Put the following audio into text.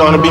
Gonna be